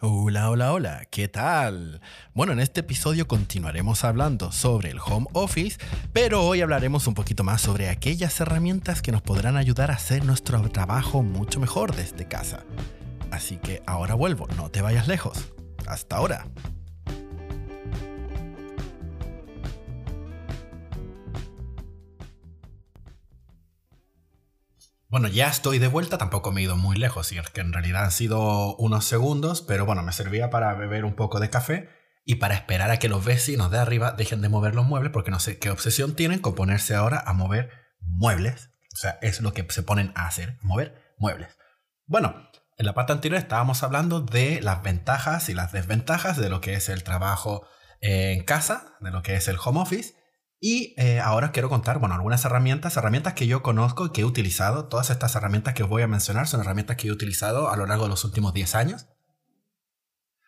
Hola, hola, hola, ¿qué tal? Bueno, en este episodio continuaremos hablando sobre el home office, pero hoy hablaremos un poquito más sobre aquellas herramientas que nos podrán ayudar a hacer nuestro trabajo mucho mejor desde casa. Así que ahora vuelvo, no te vayas lejos. Hasta ahora. Bueno, ya estoy de vuelta, tampoco me he ido muy lejos, y es que en realidad han sido unos segundos, pero bueno, me servía para beber un poco de café y para esperar a que los vecinos de arriba dejen de mover los muebles, porque no sé qué obsesión tienen con ponerse ahora a mover muebles. O sea, es lo que se ponen a hacer, mover muebles. Bueno, en la parte anterior estábamos hablando de las ventajas y las desventajas de lo que es el trabajo en casa, de lo que es el home office. Y eh, ahora quiero contar, bueno, algunas herramientas, herramientas que yo conozco y que he utilizado. Todas estas herramientas que os voy a mencionar son herramientas que he utilizado a lo largo de los últimos 10 años.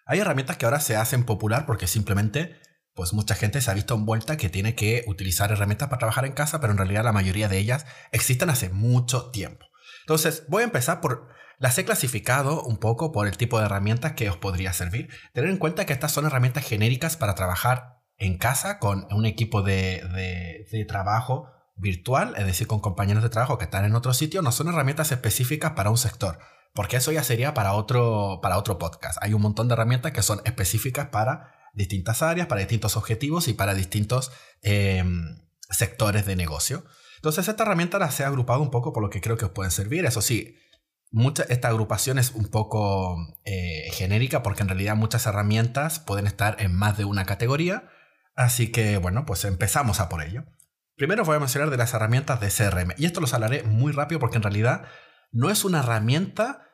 Hay herramientas que ahora se hacen popular porque simplemente, pues mucha gente se ha visto envuelta que tiene que utilizar herramientas para trabajar en casa, pero en realidad la mayoría de ellas existen hace mucho tiempo. Entonces, voy a empezar por... Las he clasificado un poco por el tipo de herramientas que os podría servir. Tener en cuenta que estas son herramientas genéricas para trabajar en casa con un equipo de, trabajo virtual, es decir, con compañeros de trabajo que están en otro sitio, no son herramientas específicas para un sector, porque eso ya sería para otro, para otro podcast. Hay un montón de herramientas que son específicas para distintas áreas, para distintos objetivos y para distintos em, sectores de negocio. Entonces, esta herramienta la se ha agrupado un poco por lo que creo que os pueden servir. Eso sí, mucha, esta agrupación es un poco eh, genérica porque en realidad muchas herramientas pueden estar en más de una categoría Así que bueno, pues empezamos a por ello. Primero voy a mencionar de las herramientas de CRM. Y esto lo hablaré muy rápido porque en realidad no es una herramienta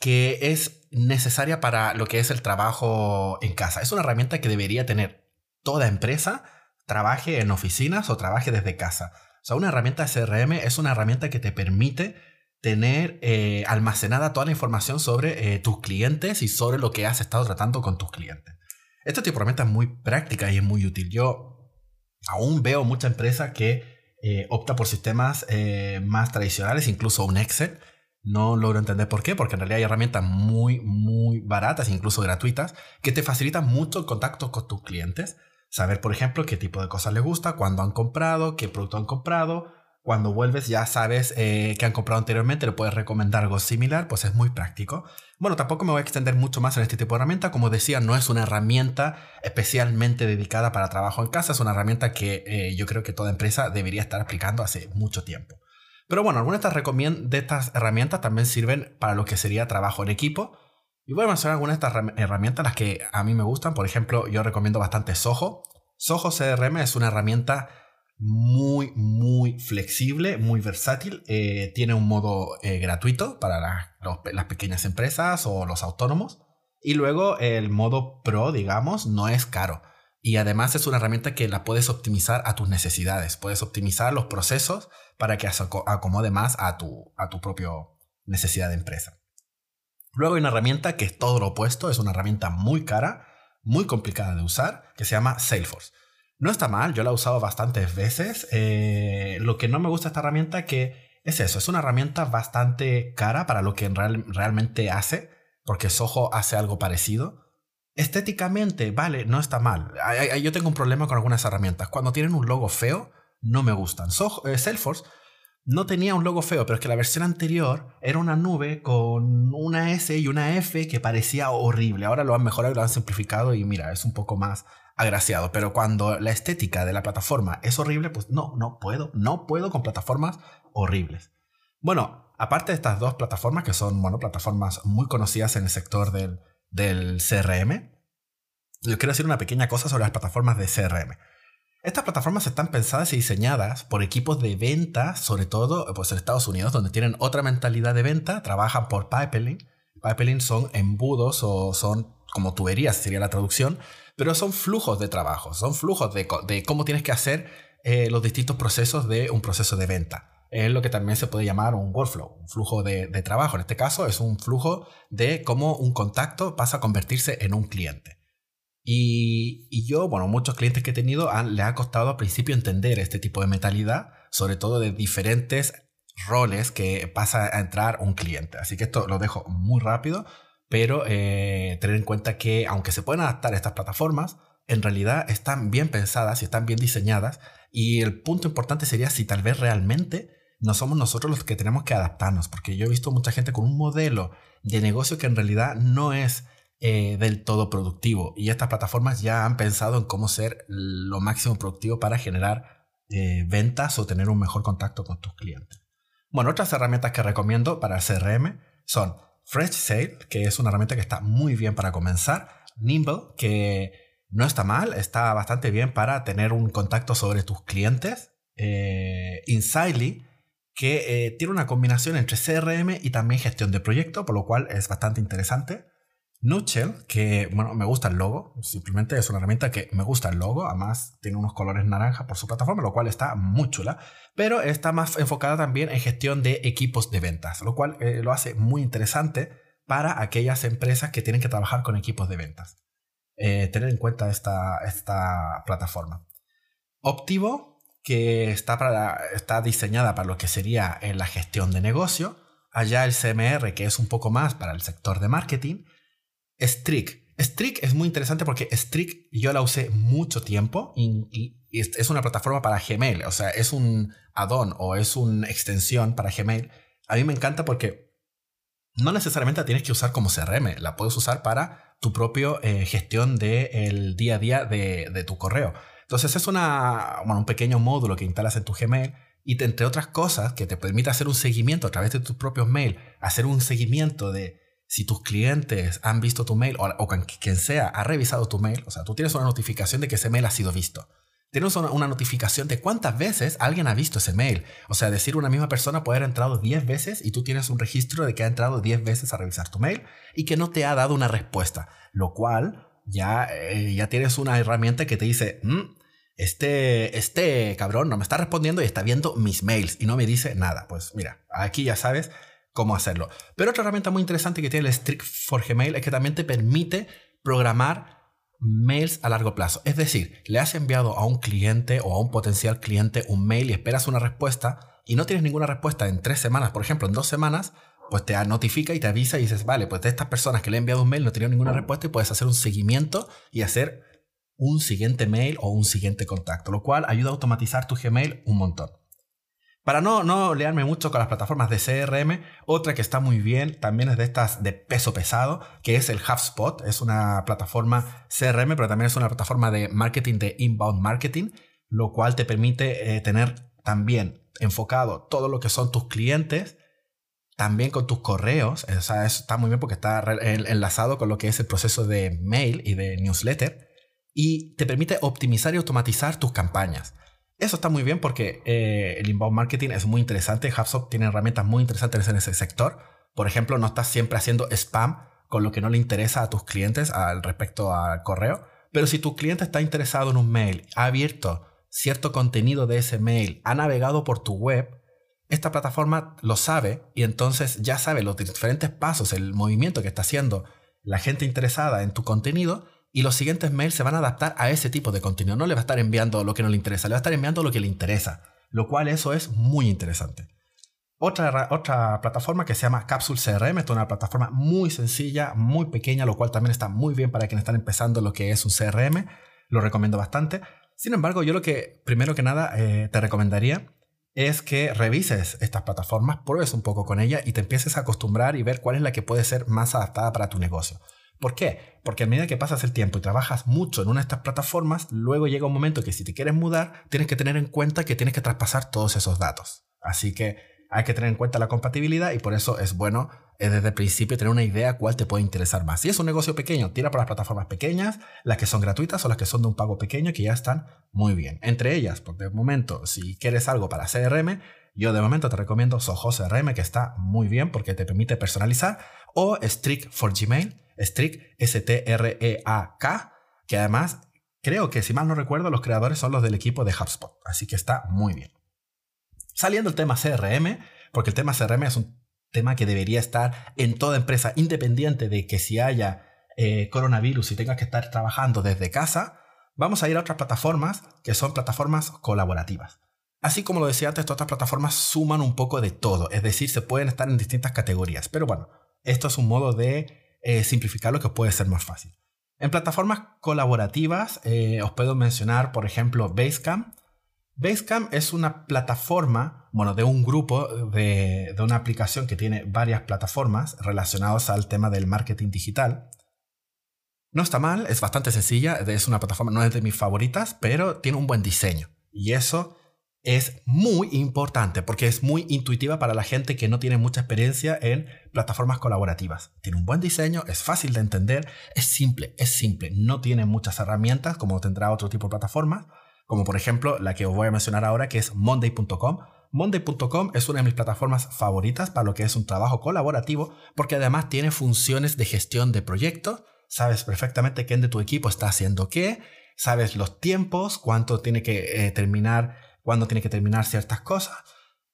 que es necesaria para lo que es el trabajo en casa. Es una herramienta que debería tener toda empresa, trabaje en oficinas o trabaje desde casa. O sea, una herramienta de CRM es una herramienta que te permite tener eh, almacenada toda la información sobre eh, tus clientes y sobre lo que has estado tratando con tus clientes. Este tipo de herramienta es muy práctica y es muy útil. Yo aún veo mucha empresa que eh, opta por sistemas eh, más tradicionales, incluso un Excel. No logro entender por qué, porque en realidad hay herramientas muy, muy baratas, incluso gratuitas, que te facilitan mucho el contacto con tus clientes. Saber, por ejemplo, qué tipo de cosas les gusta, cuándo han comprado, qué producto han comprado, cuando vuelves ya sabes eh, que han comprado anteriormente, le puedes recomendar algo similar, pues es muy práctico. Bueno, tampoco me voy a extender mucho más en este tipo de herramienta. Como decía, no es una herramienta especialmente dedicada para trabajo en casa, es una herramienta que eh, yo creo que toda empresa debería estar aplicando hace mucho tiempo. Pero bueno, algunas de estas, de estas herramientas también sirven para lo que sería trabajo en equipo. Y voy a mencionar algunas de estas herramientas, las que a mí me gustan. Por ejemplo, yo recomiendo bastante Soho. Soho CRM es una herramienta muy, muy flexible, muy versátil. Eh, tiene un modo eh, gratuito para las pequeñas empresas o los autónomos. Y luego el modo pro, digamos, no es caro. Y además es una herramienta que la puedes optimizar a tus necesidades. Puedes optimizar los procesos para que acomode más a tu, a tu propia necesidad de empresa. Luego hay una herramienta que es todo lo opuesto, es una herramienta muy cara, muy complicada de usar, que se llama Salesforce. No está mal, yo la he usado bastantes veces. Eh, lo que no me gusta de esta herramienta que es eso, es una herramienta bastante cara para lo que realmente hace, porque Soho hace algo parecido. Estéticamente, vale, no está mal. Yo tengo un problema con algunas herramientas. Cuando tienen un logo feo, no me gustan. Eh, Salesforce no tenía un logo feo, pero es que la versión anterior era una nube con una S y una F que parecía horrible. Ahora lo han mejorado y lo han simplificado y mira, es un poco más agraciado. Pero cuando la estética de la plataforma es horrible, pues no, no puedo, no puedo con plataformas horribles. Bueno, aparte de estas dos plataformas, que son, bueno, plataformas muy conocidas en el sector del, del CRM, yo quiero decir una pequeña cosa sobre las plataformas de CRM. Estas plataformas están pensadas y diseñadas por equipos de venta, sobre todo pues, en Estados Unidos, donde tienen otra mentalidad de venta, trabajan por pipeline. Pipeline son embudos o son como tuberías, sería la traducción, pero son flujos de trabajo, son flujos de, cómo tienes que hacer eh, los distintos procesos de un proceso de venta. Es lo que también se puede llamar un workflow, un flujo de, trabajo. En este caso es un flujo de cómo un contacto pasa a convertirse en un cliente. Y, yo, bueno, muchos clientes que he tenido le ha costado al principio entender este tipo de mentalidad, sobre todo de diferentes roles que pasa a entrar un cliente. Así que esto lo dejo muy rápido pero eh, tener en cuenta que aunque se pueden adaptar estas plataformas, en realidad están bien pensadas y están bien diseñadas y el punto importante sería si tal vez realmente no somos nosotros los que tenemos que adaptarnos, porque yo he visto mucha gente con un modelo de negocio que en realidad no es eh, del todo productivo y estas plataformas ya han pensado en cómo ser lo máximo productivo para generar eh, ventas o tener un mejor contacto con tus clientes. Bueno, otras herramientas que recomiendo para el CRM son Fresh Sale, que es una herramienta que está muy bien para comenzar, Nimble, que no está mal, está bastante bien para tener un contacto sobre tus clientes, eh, Insidely, que eh, tiene una combinación entre CRM y también gestión de proyecto, por lo cual es bastante interesante. Nutshell, que bueno, me gusta el logo, simplemente es una herramienta que me gusta el logo, además tiene unos colores naranja por su plataforma, lo cual está muy chula, pero está más enfocada también en gestión de equipos de ventas, lo cual eh, lo hace muy interesante para aquellas empresas que tienen que trabajar con equipos de ventas. Eh, tener en cuenta esta, esta plataforma. Optivo, que está, para, está diseñada para lo que sería en la gestión de negocio. Allá el CMR, que es un poco más para el sector de marketing. Strict. Strict es muy interesante porque Strict yo la usé mucho tiempo y, es una plataforma para Gmail. O sea, es un add-on o es una extensión para Gmail. A mí me encanta porque no necesariamente la tienes que usar como CRM. La puedes usar para tu propia eh, gestión del día a día de, de tu correo. Entonces es una, un pequeño módulo que instalas en tu Gmail y entre otras cosas que te permite hacer un seguimiento a través de tus propios mails, hacer un seguimiento de si tus clientes han visto tu mail o, quien sea ha revisado tu mail, o sea, tú tienes una notificación de que ese mail ha sido visto. Tienes una, una, notificación de cuántas veces alguien ha visto ese mail. O sea, decir una misma persona puede haber entrado 10 veces y tú tienes un registro de que ha entrado 10 veces a revisar tu mail y que no te ha dado una respuesta. Lo cual ya, eh, ya tienes una herramienta que te dice, mm, este, este cabrón no me está respondiendo y está viendo mis mails y no me dice nada. Pues mira, aquí ya sabes cómo hacerlo. Pero otra herramienta muy interesante que tiene el Strict for Gmail es que también te permite programar mails a largo plazo. Es decir, le has enviado a un cliente o a un potencial cliente un mail y esperas una respuesta y no tienes ninguna respuesta en tres semanas, por ejemplo, en dos semanas, pues te notifica y te avisa y dices, vale, pues de estas personas que le he enviado un mail no tienen ninguna respuesta y puedes hacer un seguimiento y hacer un siguiente mail o un siguiente contacto, lo cual ayuda a automatizar tu Gmail un montón. Para no, no learme mucho con las plataformas de CRM, otra que está muy bien también es de estas de peso pesado, que es el HubSpot. Es una plataforma CRM, pero también es una plataforma de marketing de inbound marketing, lo cual te permite eh, tener también enfocado todo lo que son tus clientes también con tus correos, o sea, eso está muy bien porque está enlazado con lo que es el proceso de mail y de newsletter, y te permite optimizar y automatizar tus campañas. Eso está muy bien porque eh, el inbound marketing es muy interesante, HubSpot tiene herramientas muy interesantes en ese sector. Por ejemplo, no estás siempre haciendo spam con lo que no le interesa a tus clientes al respecto al correo, pero si tu cliente está interesado en un mail, ha abierto cierto contenido de ese mail, ha navegado por tu web, esta plataforma lo sabe y entonces ya sabe los diferentes pasos, el movimiento que está haciendo la gente interesada en tu contenido y los siguientes mails se van a adaptar a ese tipo de contenido. No le va a estar enviando lo que no le interesa, le va a estar enviando lo que le interesa, lo cual eso es muy interesante. Otra, otra plataforma que se llama Capsule CRM, es una plataforma muy sencilla, muy pequeña, lo cual también está muy bien para quienes están empezando lo que es un CRM, lo recomiendo bastante. Sin embargo, yo lo que primero que nada eh, te recomendaría es que revises estas plataformas, pruebes un poco con ella y te empieces a acostumbrar y ver cuál es la que puede ser más adaptada para tu negocio. ¿Por qué? Porque a medida que pasas el tiempo y trabajas mucho en una de estas plataformas, luego llega un momento que si te quieres mudar, tienes que tener en cuenta que tienes que traspasar todos esos datos. Así que hay que tener en cuenta la compatibilidad y por eso es bueno eh, desde el principio tener una idea cuál te puede interesar más. Si es un negocio pequeño, tira por las plataformas pequeñas, las que son gratuitas o las que son de un pago pequeño que ya están muy bien. Entre ellas, por de momento, si quieres algo para CRM, yo de momento te recomiendo Soho CRM que está muy bien porque te permite personalizar o Strict for Gmail, Strict S-T-R-E-A-K, que además creo que si mal no recuerdo los creadores son los del equipo de HubSpot, así que está muy bien. Saliendo el tema CRM, porque el tema CRM es un tema que debería estar en toda empresa, independiente de que si haya eh, coronavirus y tengas que estar trabajando desde casa, vamos a ir a otras plataformas que son plataformas colaborativas. Así como lo decía antes, todas estas plataformas suman un poco de todo, es decir, se pueden estar en distintas categorías. Pero bueno, esto es un modo de eh, simplificar lo que puede ser más fácil. En plataformas colaborativas eh, os puedo mencionar, por ejemplo, Basecamp. Basecamp es una plataforma, bueno, de un grupo de, de una aplicación que tiene varias plataformas relacionadas al tema del marketing digital. No está mal, es bastante sencilla, es una plataforma, no es de mis favoritas, pero tiene un buen diseño. Y eso es muy importante porque es muy intuitiva para la gente que no tiene mucha experiencia en plataformas colaborativas. Tiene un buen diseño, es fácil de entender, es simple, es simple. No tiene muchas herramientas como tendrá otro tipo de plataformas, como por ejemplo la que os voy a mencionar ahora que es monday.com. Monday.com es una de mis plataformas favoritas para lo que es un trabajo colaborativo porque además tiene funciones de gestión de proyectos. Sabes perfectamente quién de tu equipo está haciendo qué, sabes los tiempos, cuánto tiene que eh, terminar cuándo tiene que terminar ciertas cosas.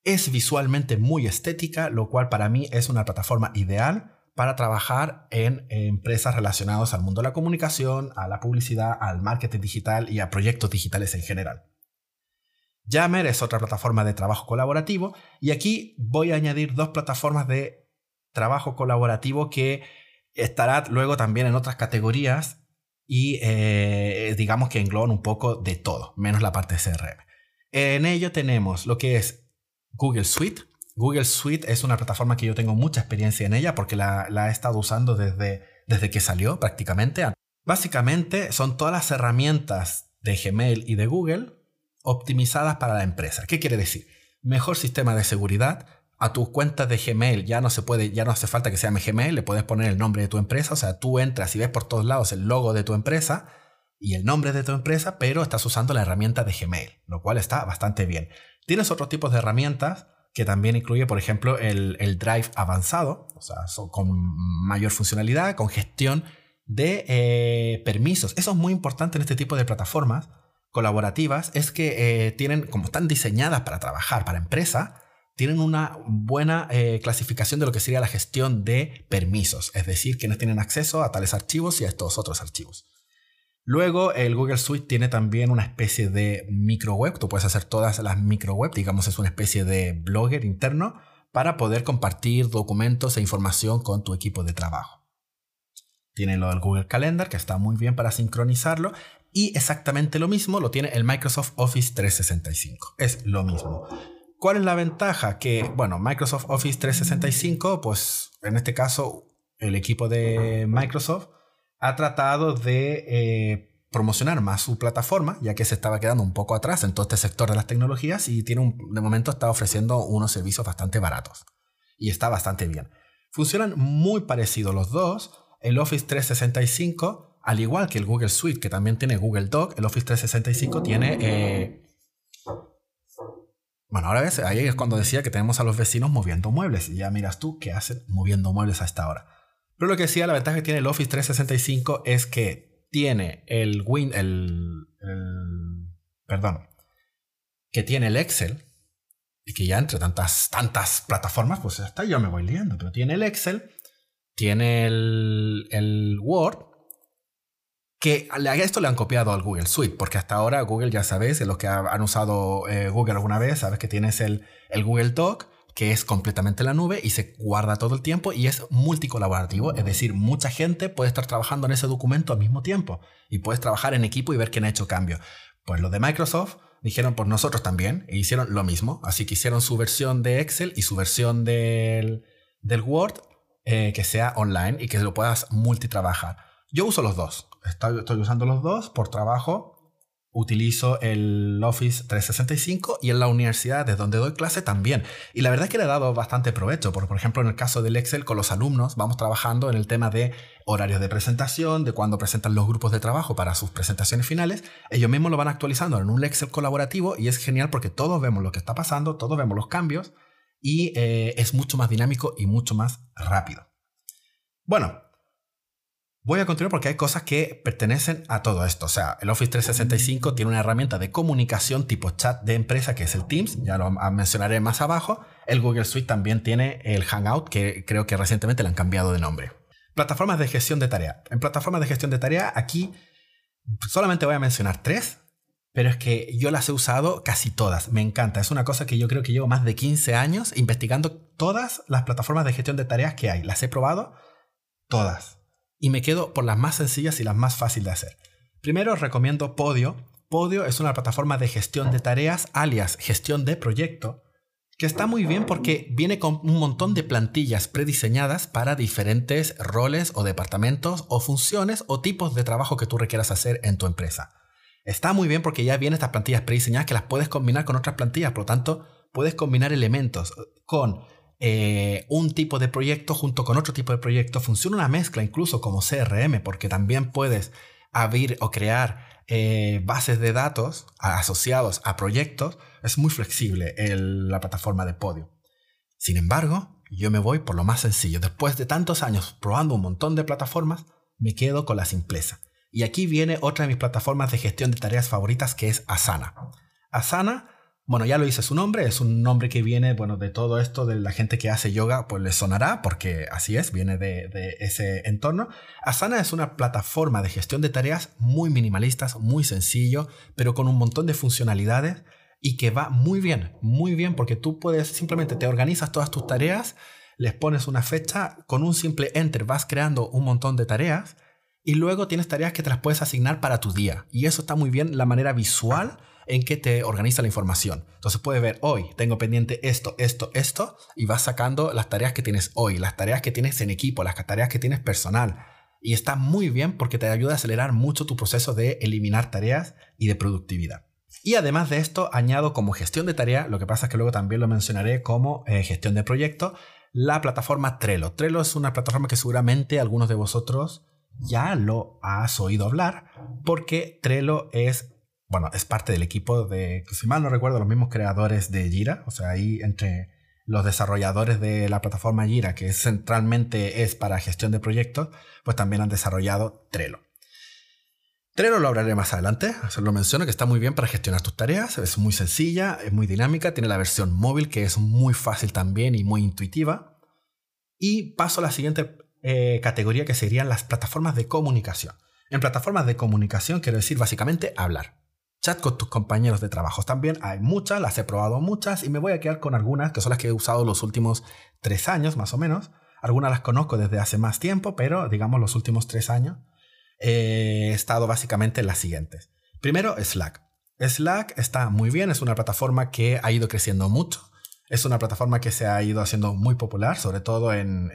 Es visualmente muy estética, lo cual para mí es una plataforma ideal para trabajar en empresas relacionadas al mundo de la comunicación, a la publicidad, al marketing digital y a proyectos digitales en general. Yammer es otra plataforma de trabajo colaborativo y aquí voy a añadir dos plataformas de trabajo colaborativo que estará luego también en otras categorías y eh, digamos que engloban un poco de todo, menos la parte CRM. En ello tenemos lo que es Google Suite. Google Suite es una plataforma que yo tengo mucha experiencia en ella porque la, he estado usando desde, desde que salió prácticamente. Básicamente son todas las herramientas de Gmail y de Google optimizadas para la empresa. ¿Qué quiere decir? Mejor sistema de seguridad. A tus cuentas de Gmail ya no se puede, ya no hace falta que se llame Gmail, le puedes poner el nombre de tu empresa. O sea, tú entras y ves por todos lados el logo de tu empresa y el nombre de tu empresa, pero estás usando la herramienta de Gmail, lo cual está bastante bien. Tienes otros tipos de herramientas que también incluye, por ejemplo, el, Drive avanzado, o sea, con mayor funcionalidad, con gestión de eh, permisos. Eso es muy importante en este tipo de plataformas colaborativas, es que eh, tienen, como están diseñadas para trabajar para empresa, tienen una buena eh, clasificación de lo que sería la gestión de permisos, es decir, quienes tienen acceso a tales archivos y a estos otros archivos. Luego, el Google Suite tiene también una especie de micro web. Tú puedes hacer todas las micro web, digamos, es una especie de blogger interno para poder compartir documentos e información con tu equipo de trabajo. Tiene lo del Google Calendar, que está muy bien para sincronizarlo. Y exactamente lo mismo lo tiene el Microsoft Office 365. Es lo mismo. ¿Cuál es la ventaja? Que, bueno, Microsoft Office 365, pues en este caso, el equipo de Microsoft ha tratado de eh, promocionar más su plataforma, ya que se estaba quedando un poco atrás en todo este sector de las tecnologías y tiene de momento está ofreciendo unos servicios bastante baratos. Y está bastante bien. Funcionan muy parecidos los dos. El Office 365, al igual que el Google Suite, que también tiene Google Doc, el Office 365 tiene... Eh, bueno, ahora ves, ahí es cuando decía que tenemos a los vecinos moviendo muebles. Y ya miras tú qué hacen moviendo muebles a esta hora. Pero lo que decía, la ventaja que tiene el Office 365 es que tiene el Win, el, perdón, que tiene el Excel, y que ya entre tantas, tantas plataformas, pues hasta yo me voy liando, pero tiene el Excel, tiene el, el Word, que a esto le han copiado al Google Suite, porque hasta ahora Google ya sabes, los que han usado eh, Google alguna vez, sabes que tienes el, el Google Doc, que es completamente la nube y se guarda todo el tiempo y es multicolaborativo, es decir, mucha gente puede estar trabajando en ese documento al mismo tiempo y puedes trabajar en equipo y ver quién ha hecho cambio. Pues los de Microsoft dijeron por nosotros también e hicieron lo mismo, así que hicieron su versión de Excel y su versión del, del Word eh, que sea online y que lo puedas multitrabajar. Yo uso los dos, estoy usando los dos por trabajo utilizo el Office 365 y en la universidad desde donde doy clase también. Y la verdad es que le he dado bastante provecho, porque por ejemplo en el caso del Excel con los alumnos vamos trabajando en el tema de horarios de presentación, de cuando presentan los grupos de trabajo para sus presentaciones finales. Ellos mismos lo van actualizando en un Excel colaborativo y es genial porque todos vemos lo que está pasando, todos vemos los cambios y eh, es mucho más dinámico y mucho más rápido. Bueno, Voy a continuar porque hay cosas que pertenecen a todo esto. O sea, el Office 365 tiene una herramienta de comunicación tipo chat de empresa que es el Teams, ya lo mencionaré más abajo. El Google Suite también tiene el Hangout, que creo que recientemente le han cambiado de nombre. Plataformas de gestión de tarea. En plataformas de gestión de tarea, aquí solamente voy a mencionar tres, pero es que yo las he usado casi todas. Me encanta. Es una cosa que yo creo que llevo más de 15 años investigando todas las plataformas de gestión de tareas que hay. Las he probado todas y me quedo por las más sencillas y las más fáciles de hacer. Primero os recomiendo Podio. Podio es una plataforma de gestión de tareas, alias gestión de proyecto, que está muy bien porque viene con un montón de plantillas prediseñadas para diferentes roles o departamentos o funciones o tipos de trabajo que tú requieras hacer en tu empresa. Está muy bien porque ya vienen estas plantillas prediseñadas que las puedes combinar con otras plantillas, por lo tanto puedes combinar elementos con eh, un tipo de proyecto junto con otro tipo de proyecto. Funciona una mezcla incluso como CRM porque también puedes abrir o crear eh, bases de datos asociados a proyectos, es muy flexible la plataforma de Podio. Sin embargo, yo me voy por lo más sencillo. Después de tantos años probando un montón de plataformas, me quedo con la simpleza. Y aquí viene otra de mis plataformas de gestión de tareas favoritas que es Asana. Asana bueno, ya lo dice su nombre, es un nombre que viene, bueno, de todo esto de la gente que hace yoga, pues le sonará, porque así es, viene de, de, ese entorno. Asana es una plataforma de gestión de tareas muy minimalistas, muy sencillo, pero con un montón de funcionalidades y que va muy bien, muy bien, porque tú puedes simplemente te organizas todas tus tareas, les pones una fecha, con un simple enter vas creando un montón de tareas y luego tienes tareas que te las puedes asignar para tu día. Y eso está muy bien, la manera visual en que te organiza la información. Entonces puedes ver, hoy tengo pendiente esto, esto, esto, y vas sacando las tareas que tienes hoy, las tareas que tienes en equipo, las tareas que tienes personal. Y está muy bien porque te ayuda a acelerar mucho tu proceso de eliminar tareas y de productividad. Y además de esto, añado como gestión de tarea, lo que pasa es que luego también lo mencionaré como eh, gestión de proyecto, la plataforma Trello. Trello es una plataforma que seguramente algunos de vosotros ya lo has oído hablar, porque Trello es bueno, es parte del equipo de, si mal no recuerdo, los mismos creadores de Jira, o sea, ahí entre los desarrolladores de la plataforma Jira, que centralmente es para gestión de proyectos, pues también han desarrollado Trello. Trello lo hablaré más adelante, se lo menciono que está muy bien para gestionar tus tareas, es muy sencilla, es muy dinámica, tiene la versión móvil que es muy fácil también y muy intuitiva. Y paso a la siguiente eh, categoría que serían las plataformas de comunicación. En plataformas de comunicación quiero decir básicamente hablar chat con tus compañeros de trabajo. También hay muchas, las he probado muchas y me voy a quedar con algunas que son las que he usado los últimos tres años más o menos. Algunas las conozco desde hace más tiempo, pero digamos los últimos tres años he estado básicamente en las siguientes. Primero, Slack. Slack está muy bien, es una plataforma que ha ido creciendo mucho. Es una plataforma que se ha ido haciendo muy popular, sobre todo en,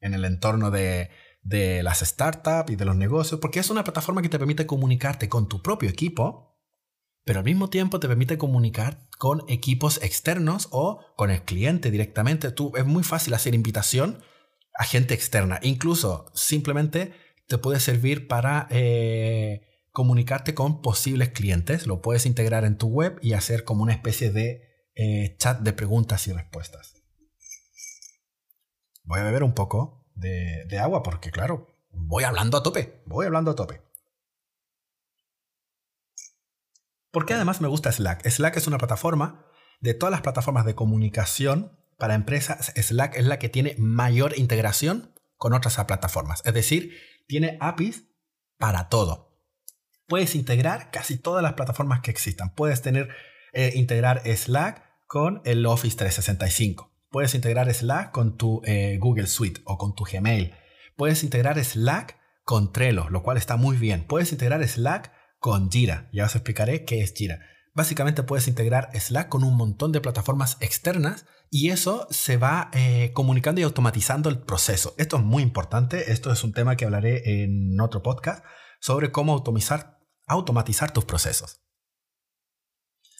el entorno de, de las startups y de los negocios, porque es una plataforma que te permite comunicarte con tu propio equipo pero al mismo tiempo te permite comunicar con equipos externos o con el cliente directamente. Tú, es muy fácil hacer invitación a gente externa. Incluso simplemente te puede servir para eh, comunicarte con posibles clientes. Lo puedes integrar en tu web y hacer como una especie de eh, chat de preguntas y respuestas. Voy a beber un poco de agua porque, claro, voy hablando a tope. Voy hablando a tope. Porque además me gusta Slack. Slack es una plataforma de todas las plataformas de comunicación para empresas. Slack es la que tiene mayor integración con otras plataformas. Es decir, tiene APIs para todo. Puedes integrar casi todas las plataformas que existan. Puedes tener, eh, integrar Slack con el Office 365. Puedes integrar Slack con tu eh, Google Suite o con tu Gmail. Puedes integrar Slack con Trello, lo cual está muy bien. Puedes integrar Slack con Jira. Ya os explicaré qué es Jira. Básicamente puedes integrar Slack con un montón de plataformas externas y eso se va eh, comunicando y automatizando el proceso. Esto es muy importante. Esto es un tema que hablaré en otro podcast sobre cómo automatizar, tus procesos.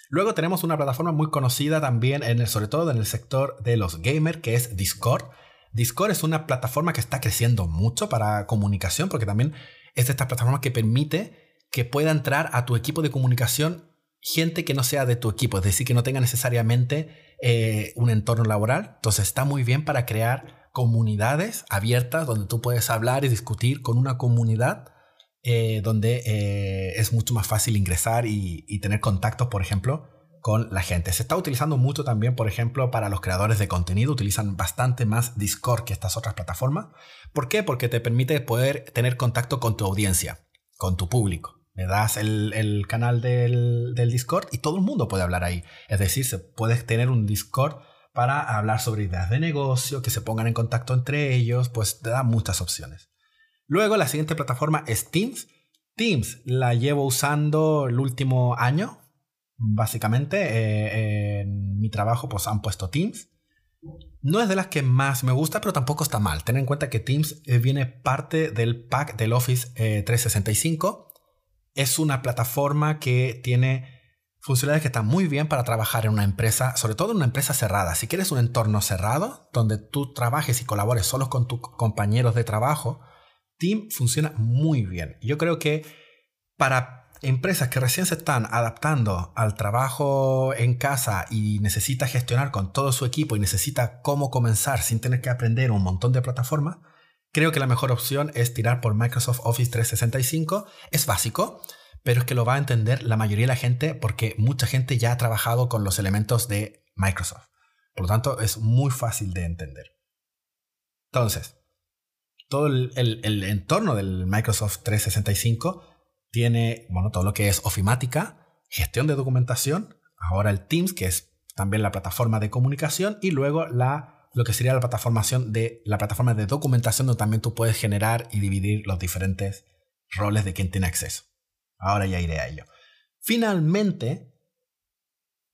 Luego tenemos una plataforma muy conocida también, en el, sobre todo en el sector de los gamers, que es Discord. Discord es una plataforma que está creciendo mucho para comunicación, porque también es de estas plataformas que permite que pueda entrar a tu equipo de comunicación gente que no sea de tu equipo, es decir, que no tenga necesariamente eh, un entorno laboral. Entonces está muy bien para crear comunidades abiertas donde tú puedes hablar y discutir con una comunidad eh, donde eh, es mucho más fácil ingresar y, y tener contactos, por ejemplo, con la gente. Se está utilizando mucho también, por ejemplo, para los creadores de contenido. Utilizan bastante más Discord que estas otras plataformas. ¿Por qué? Porque te permite poder tener contacto con tu audiencia, con tu público le das el, canal del, Discord y todo el mundo puede hablar ahí. Es decir, se puede tener un Discord para hablar sobre ideas de negocio, que se pongan en contacto entre ellos, pues te da muchas opciones. Luego la siguiente plataforma es Teams. Teams la llevo usando el último año, básicamente. Eh, en mi trabajo pues han puesto Teams. No es de las que más me gusta, pero tampoco está mal. Ten en cuenta que Teams eh, viene parte del pack del Office 365. Es una plataforma que tiene funcionalidades que están muy bien para trabajar en una empresa, sobre todo en una empresa cerrada. Si quieres un entorno cerrado, donde tú trabajes y colabores solo con tus compañeros de trabajo, Team funciona muy bien. Yo creo que para empresas que recién se están adaptando al trabajo en casa y necesita gestionar con todo su equipo y necesita cómo comenzar sin tener que aprender un montón de plataformas, creo que la mejor opción es tirar por Microsoft Office 365. Es básico, pero es que lo va a entender la mayoría de la gente porque mucha gente ya ha trabajado con los elementos de Microsoft. Por lo tanto, es muy fácil de entender. Entonces, todo el, entorno del Microsoft 365 tiene, bueno, todo lo que es ofimática, gestión de documentación, ahora el Teams, que es también la plataforma de comunicación, y luego la, lo que sería la plataforma de, la plataforma de documentación donde también tú puedes generar y dividir los diferentes roles de quien tiene acceso. Ahora ya iré a ello. Finalmente,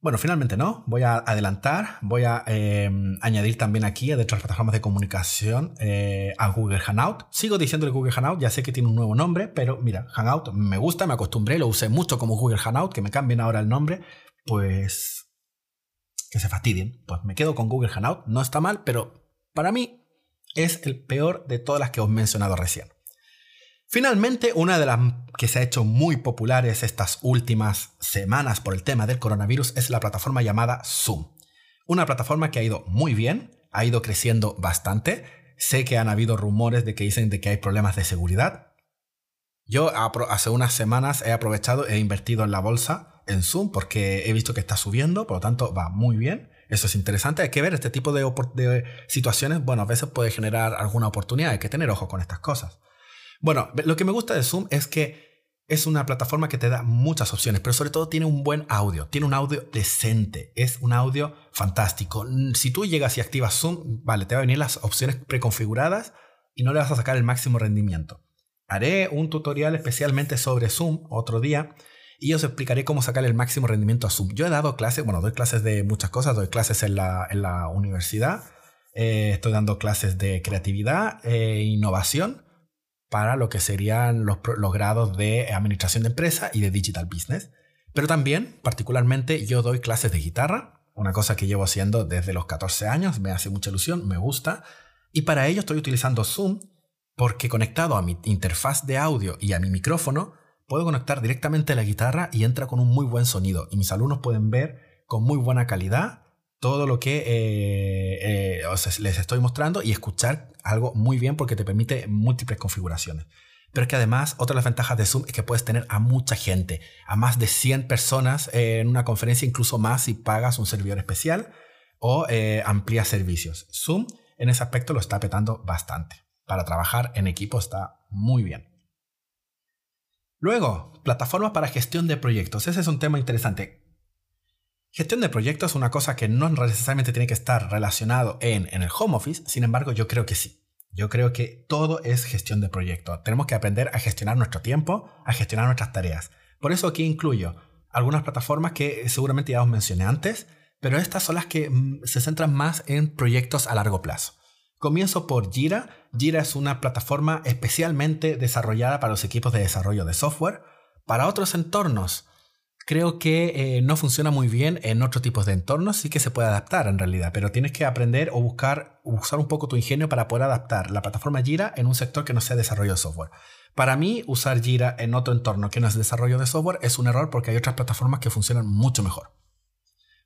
bueno, finalmente no. Voy a adelantar. Voy a em, añadir también aquí a otras plataformas de comunicación eh, a Google Hangout. Sigo diciéndole Google Hangout, ya sé que tiene un nuevo nombre, pero mira, Hangout me gusta, me acostumbré, lo usé mucho como Google Hangout, que me cambien ahora el nombre, pues que se fastidien. Pues me quedo con Google Hangout, no está mal, pero para mí es el peor de todas las que os he mencionado recién. Finalmente, una de las que se ha hecho muy populares estas últimas semanas por el tema del coronavirus es la plataforma llamada Zoom. Una plataforma que ha ido muy bien, ha ido creciendo bastante. Sé que han habido rumores de que dicen de que hay problemas de seguridad. Yo hace unas semanas he aprovechado e invertido en la bolsa en Zoom porque he visto que está subiendo, por lo tanto va muy bien. Eso es interesante, hay que ver este tipo de, situaciones, bueno, a veces puede generar alguna oportunidad, hay que tener ojo con estas cosas. Bueno, lo que me gusta de Zoom es que es una plataforma que te da muchas opciones, pero sobre todo tiene un buen audio, tiene un audio decente, es un audio fantástico. Si tú llegas y activas Zoom, vale, te van a venir las opciones preconfiguradas y no le vas a sacar el máximo rendimiento. Haré un tutorial especialmente sobre Zoom otro día y os explicaré cómo sacar el máximo rendimiento a Zoom. Yo he dado clases, bueno, doy clases de muchas cosas, doy clases en la, universidad, eh, estoy dando clases de creatividad e innovación para lo que serían los, grados de administración de empresa y de digital business. Pero también, particularmente, yo doy clases de guitarra, una cosa que llevo haciendo desde los 14 años, me hace mucha ilusión, me gusta. Y para ello estoy utilizando Zoom porque conectado a mi interfaz de audio y a mi micrófono, puedo conectar directamente la guitarra y entra con un muy buen sonido. Y mis alumnos pueden ver con muy buena calidad todo lo que eh, eh, les estoy mostrando y escuchar algo muy bien porque te permite múltiples configuraciones. Pero es que además, otra de las ventajas de Zoom es que puedes tener a mucha gente, a más de 100 personas en una conferencia, incluso más si pagas un servidor especial o eh, amplías servicios. Zoom en ese aspecto lo está petando bastante. Para trabajar en equipo está muy bien. Luego, plataformas para gestión de proyectos. Ese es un tema interesante. Gestión de proyectos es una cosa que no necesariamente tiene que estar relacionado en, el home office, sin embargo yo creo que sí. Yo creo que todo es gestión de proyectos. Tenemos que aprender a gestionar nuestro tiempo, a gestionar nuestras tareas. Por eso aquí incluyo algunas plataformas que seguramente ya os mencioné antes, pero estas son las que mm, se centran más en proyectos a largo plazo. Comienzo por Jira. Jira es una plataforma especialmente desarrollada para los equipos de desarrollo de software. Para otros entornos, creo que eh, no funciona muy bien en otros tipos de entornos, sí que se puede adaptar en realidad, pero tienes que aprender o buscar, usar un poco tu ingenio para poder adaptar la plataforma Jira en un sector que no sea desarrollo de software. Para mí, usar Jira en otro entorno que no es desarrollo de software es un error porque hay otras plataformas que funcionan mucho mejor.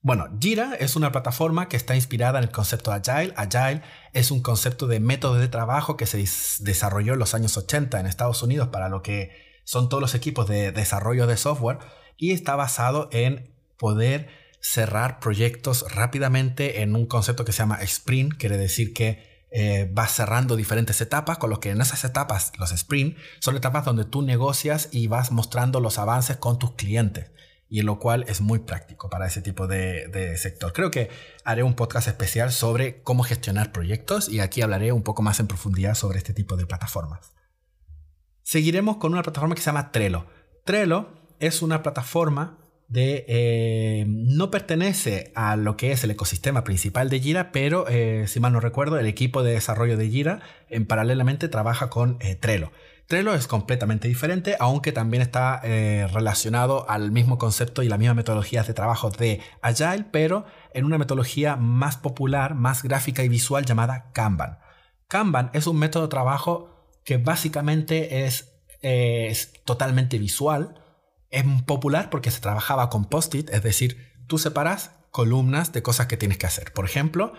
Bueno, Jira es una plataforma que está inspirada en el concepto Agile. Agile es un concepto de método de trabajo que se desarrolló en los años 80 en Estados Unidos para lo que son todos los equipos de desarrollo de software y está basado en poder cerrar proyectos rápidamente en un concepto que se llama sprint, quiere decir que eh, vas cerrando diferentes etapas, con lo que en esas etapas, los sprint, son etapas donde tú negocias y vas mostrando los avances con tus clientes, y lo cual es muy práctico para ese tipo de, sector. Creo que haré un podcast especial sobre cómo gestionar proyectos y aquí hablaré un poco más en profundidad sobre este tipo de plataformas. Seguiremos con una plataforma que se llama Trello. Trello es una plataforma de eh, no pertenece a lo que es el ecosistema principal de Jira, pero eh, si mal no recuerdo, el equipo de desarrollo de Jira en paralelamente trabaja con eh, Trello. Trello es completamente diferente, aunque también está relacionado al mismo concepto y las mismas metodologías de trabajo de Agile, pero en una metodología más popular, más gráfica y visual llamada Kanban. Kanban es un método de trabajo que básicamente es, es totalmente visual, es popular porque se trabajaba con post-it, es decir, tú separas columnas de cosas que tienes que hacer. Por ejemplo,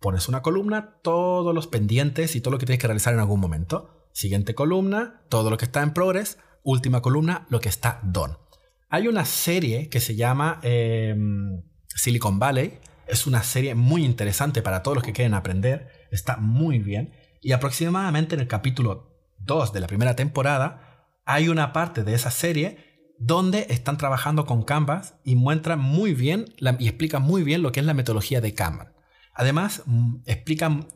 pones una columna, todos los pendientes y todo lo que tienes que realizar en algún momento. Siguiente columna, todo lo que está en progress. Última columna, lo que está done. Hay una serie que se llama em, Silicon Valley. Es una serie muy interesante para todos los que quieren aprender. Está muy bien. Y aproximadamente en el capítulo 2 de la primera temporada hay una parte de esa serie donde están trabajando con Canvas y muestran muy bien y explican muy bien lo que es la metodología de Canvas. Además, mm, explican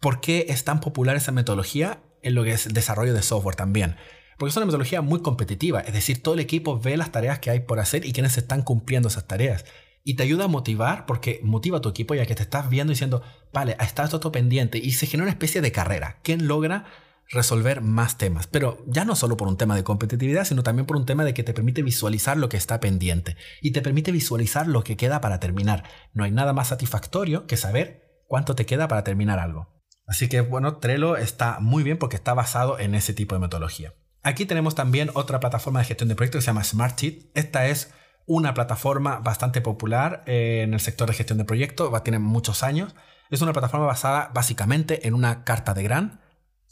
por qué es tan popular esa metodología en lo que es desarrollo de software también. Porque es una metodología muy competitiva, es decir, todo el equipo ve las tareas que hay por hacer y quienes están cumpliendo esas tareas. Y te ayuda a motivar porque motiva a tu equipo ya que te estás viendo diciendo, vale, está todo pendiente y se genera una especie de carrera. ¿Quién logra resolver más temas. Pero ya no solo por un tema de competitividad, sino también por un tema de que te permite visualizar lo que está pendiente y te permite visualizar lo que queda para terminar. No hay nada más satisfactorio que saber cuánto te queda para terminar algo. Así que bueno, Trello está muy bien porque está basado en ese tipo de metodología. Aquí tenemos también otra plataforma de gestión de proyectos que se llama Smartsheet. Esta es una plataforma bastante popular eh, en el sector de gestión de proyectos, tiene muchos años. Es una plataforma basada básicamente en una carta de gran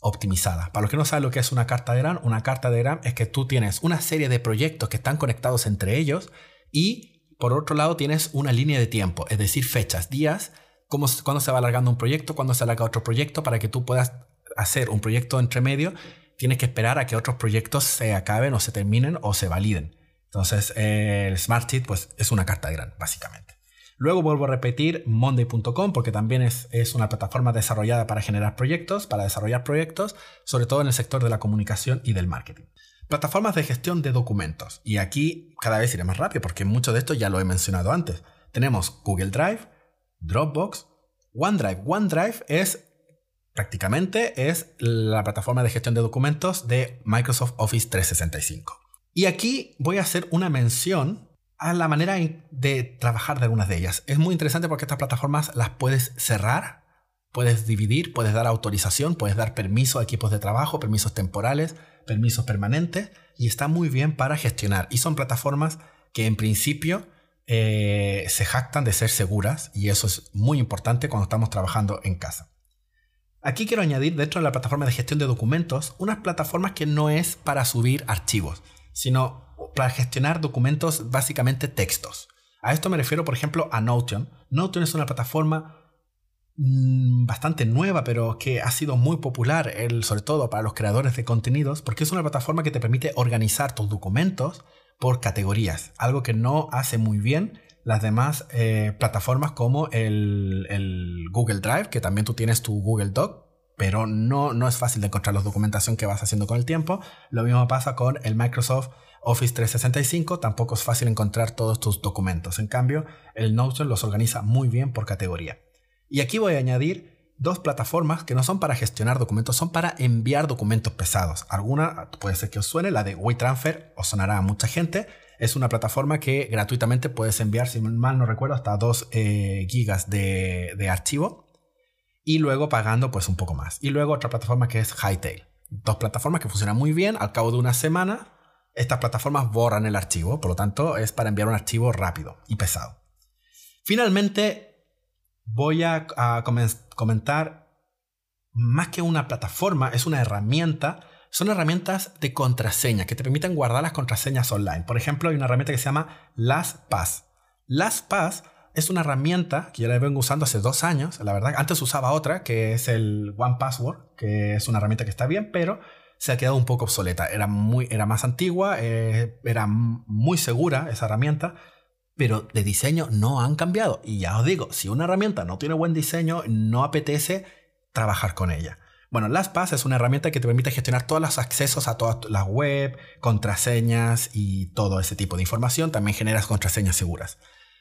optimizada. Para los que no saben lo que es una carta de GRAM, una carta de GRAM es que tú tienes una serie de proyectos que están conectados entre ellos y por otro lado tienes una línea de tiempo, es decir, fechas, días, cómo, cuándo se va alargando un proyecto, cuándo se alarga otro proyecto, para que tú puedas hacer un proyecto entre medio, tienes que esperar a que otros proyectos se acaben o se terminen o se validen. Entonces, el Smartsheet pues, es una carta de GRAM, básicamente. Luego vuelvo a repetir monday.com porque también es, una plataforma desarrollada para generar proyectos, para desarrollar proyectos, sobre todo en el sector de la comunicación y del marketing. Plataformas de gestión de documentos. Y aquí cada vez iré más rápido porque mucho de esto ya lo he mencionado antes. Tenemos Google Drive, Dropbox, OneDrive. OneDrive es prácticamente es la plataforma de gestión de documentos de Microsoft Office 365. Y aquí voy a hacer una mención a la manera de trabajar de algunas de ellas. Es muy interesante porque estas plataformas las puedes cerrar, puedes dividir, puedes dar autorización, puedes dar permiso a equipos de trabajo, permisos temporales, permisos permanentes y está muy bien para gestionar. Y son plataformas que en principio eh, se jactan de ser seguras y eso es muy importante cuando estamos trabajando en casa. Aquí quiero añadir dentro de la plataforma de gestión de documentos unas plataformas que no es para subir archivos, sino para gestionar documentos, básicamente textos. A esto me refiero, por ejemplo, a Notion. Notion es una plataforma mm, bastante nueva, pero que ha sido muy popular, sobre todo para los creadores de contenidos, porque es una plataforma que te permite organizar tus documentos por categorías, algo que no hace muy bien las demás eh, plataformas como el, Google Drive, que también tú tienes tu Google Doc, pero no, no es fácil de encontrar la documentación que vas haciendo con el tiempo. Lo mismo pasa con el Microsoft Office 365 tampoco es fácil encontrar todos tus documentos. En cambio, el Notion los organiza muy bien por categoría. Y aquí voy a añadir dos plataformas que no son para gestionar documentos, son para enviar documentos pesados. Alguna puede ser que os suene, la de WeTransfer os sonará a mucha gente. Es una plataforma que gratuitamente puedes enviar, si mal no recuerdo, hasta 2 eh, gigas de, de archivo y luego pagando pues un poco más. Y luego otra plataforma que es Hightail. Dos plataformas que funcionan muy bien. Al cabo de una semana estas plataformas borran el archivo, por lo tanto es para enviar un archivo rápido y pesado. Finalmente, voy a, comentar más que una plataforma, es una herramienta. Son herramientas de contraseña que te permiten guardar las contraseñas online. Por ejemplo, hay una herramienta que se llama LastPass. LastPass es una herramienta que yo la vengo usando hace dos años, la verdad. Antes usaba otra, que es el One Password, que es una herramienta que está bien, pero se ha quedado un poco obsoleta. Era, muy, era más antigua, eh, era muy segura esa herramienta, pero de diseño no han cambiado. Y ya os digo, si una herramienta no tiene buen diseño, no apetece trabajar con ella. Bueno, LastPass es una herramienta que te permite gestionar todos los accesos a todas las web, contraseñas y todo ese tipo de información. También generas contraseñas seguras.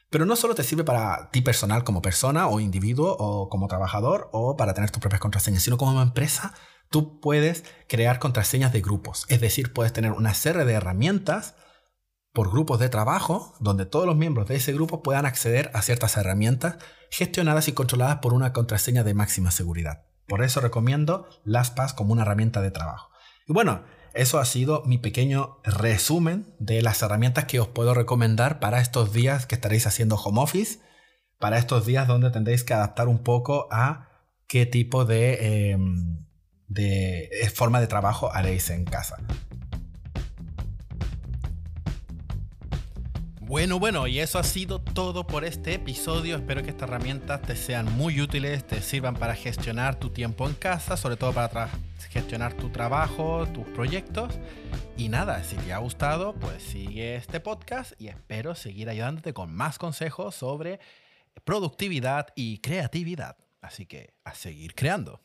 Pero no solo te sirve para ti personal como persona o individuo o como trabajador o para tener tus propias contraseñas, sino como empresa tú puedes crear contraseñas de grupos. Es decir, puedes tener una serie de herramientas por grupos de trabajo donde todos los miembros de ese grupo puedan acceder a ciertas herramientas gestionadas y controladas por una contraseña de máxima seguridad. Por eso recomiendo LastPass como una herramienta de trabajo. Y bueno, eso ha sido mi pequeño resumen de las herramientas que os puedo recomendar para estos días que estaréis haciendo home office, para estos días donde tendréis que adaptar un poco a qué tipo de, em, de forma de trabajo haréis en casa. Bueno, bueno, y eso ha sido todo por este episodio. Espero que estas herramientas te sean muy útiles, te sirvan para gestionar tu tiempo en casa, sobre todo para gestionar tu trabajo, tus proyectos. Y nada, si te ha gustado, pues sigue este podcast y espero seguir ayudándote con más consejos sobre productividad y creatividad. Así que a seguir creando.